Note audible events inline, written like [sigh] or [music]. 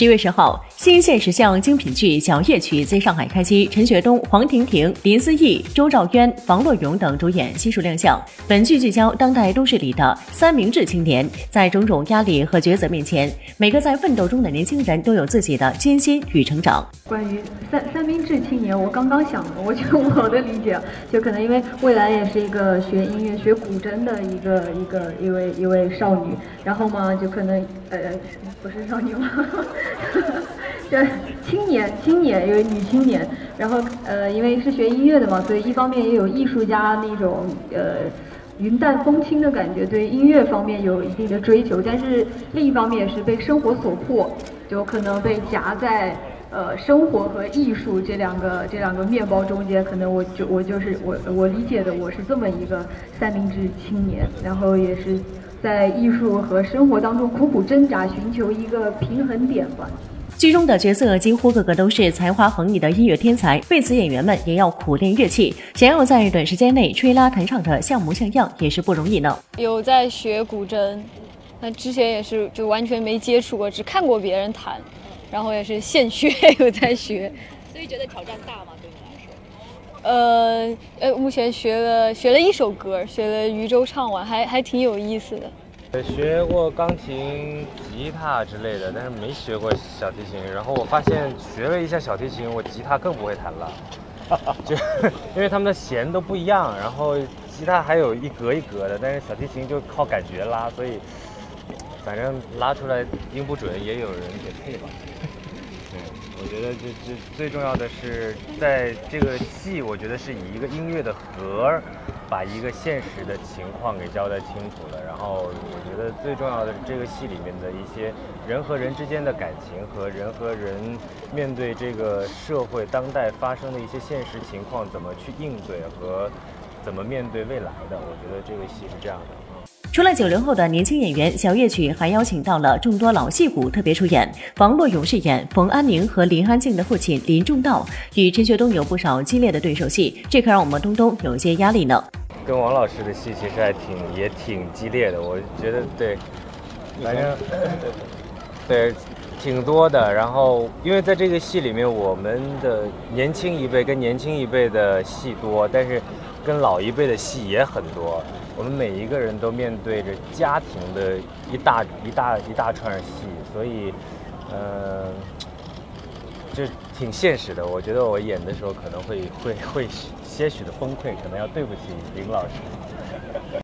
十月十号，新现实向精品剧《小夜曲》在上海开机，陈学冬、黄婷婷、林思义、周兆渊、房洛勇等主演悉数亮相。本剧聚焦当代都市里的三明治青年，在种种压力和抉择面前，每个在奋斗中的年轻人都有自己的艰辛与成长。关于三三明治青年，我刚刚想，我觉得我的理解就可能因为未来也是一个学音乐、学古筝的一个一个一位一位少女，然后嘛，就可能呃不是少女吗？对，[laughs] 青年，青年，因为女青年，然后呃，因为是学音乐的嘛，所以一方面也有艺术家那种呃云淡风轻的感觉，对音乐方面有一定的追求，但是另一方面也是被生活所迫，就可能被夹在呃生活和艺术这两个这两个面包中间，可能我就我就是我我理解的我是这么一个三明治青年，然后也是在艺术和生活当中苦苦挣扎，寻求一个平衡点吧。剧中的角色几乎个个都是才华横溢的音乐天才，为此演员们也要苦练乐器，想要在短时间内吹拉弹唱的像模像样也是不容易呢。有在学古筝，那之前也是就完全没接触过，只看过别人弹，然后也是现学 [laughs] 有在学。所以觉得挑战大吗？对你来说？呃呃，目前学了学了一首歌，学了《渔舟唱晚》，还还挺有意思的。学过钢琴、吉他之类的，但是没学过小提琴。然后我发现学了一下小提琴，我吉他更不会弹了，[laughs] 就因为他们的弦都不一样。然后吉他还有一格一格的，但是小提琴就靠感觉拉，所以反正拉出来音不准，也有人给配吧。我觉得这这最重要的是在这个戏，我觉得是以一个音乐的核。把一个现实的情况给交代清楚了，然后我觉得最重要的是这个戏里面的一些人和人之间的感情和人和人面对这个社会当代发生的一些现实情况怎么去应对和怎么面对未来的，我觉得这个戏是这样的。除了九零后的年轻演员，小夜曲还邀请到了众多老戏骨特别出演。王洛勇饰演冯安宁和林安静的父亲林仲道，与陈学冬有不少激烈的对手戏，这可让我们东东有些压力呢。跟王老师的戏其实还挺也挺激烈的，我觉得对，反正 [laughs] 对挺多的。然后因为在这个戏里面，我们的年轻一辈跟年轻一辈的戏多，但是跟老一辈的戏也很多。我们每一个人都面对着家庭的一大一大一大串戏，所以嗯，就挺现实的。我觉得我演的时候可能会会会。些许的崩溃，可能要对不起林老师。